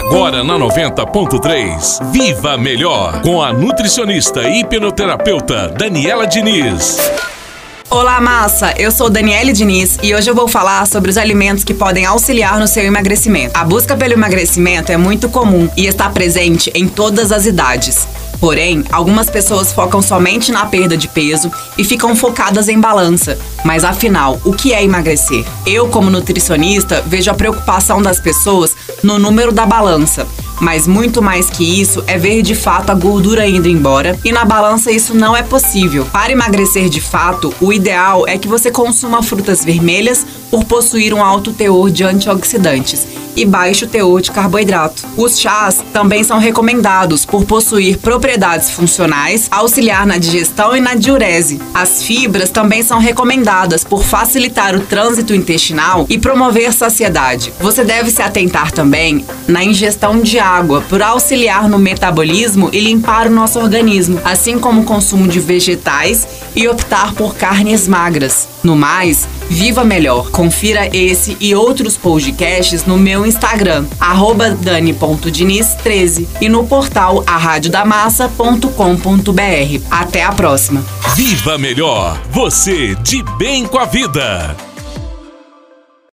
Agora na 90.3, Viva Melhor, com a nutricionista e hipnoterapeuta Daniela Diniz. Olá, massa! Eu sou Daniele Diniz e hoje eu vou falar sobre os alimentos que podem auxiliar no seu emagrecimento. A busca pelo emagrecimento é muito comum e está presente em todas as idades. Porém, algumas pessoas focam somente na perda de peso e ficam focadas em balança. Mas afinal, o que é emagrecer? Eu, como nutricionista, vejo a preocupação das pessoas no número da balança. Mas muito mais que isso é ver de fato a gordura indo embora e na balança isso não é possível. Para emagrecer de fato, o ideal é que você consuma frutas vermelhas por possuir um alto teor de antioxidantes e baixo teor de carboidrato. Os chás também são recomendados por possuir propriedades funcionais, auxiliar na digestão e na diurese. As fibras também são recomendadas por facilitar o trânsito intestinal e promover saciedade. Você deve se atentar também na ingestão de água, por auxiliar no metabolismo e limpar o nosso organismo, assim como o consumo de vegetais e optar por carnes magras. No mais, viva melhor. Confira esse e outros podcasts no meu Instagram, dani.diniz13 e no portal arradiodamassa.com.br. Até a próxima. Viva Melhor, você de bem com a vida.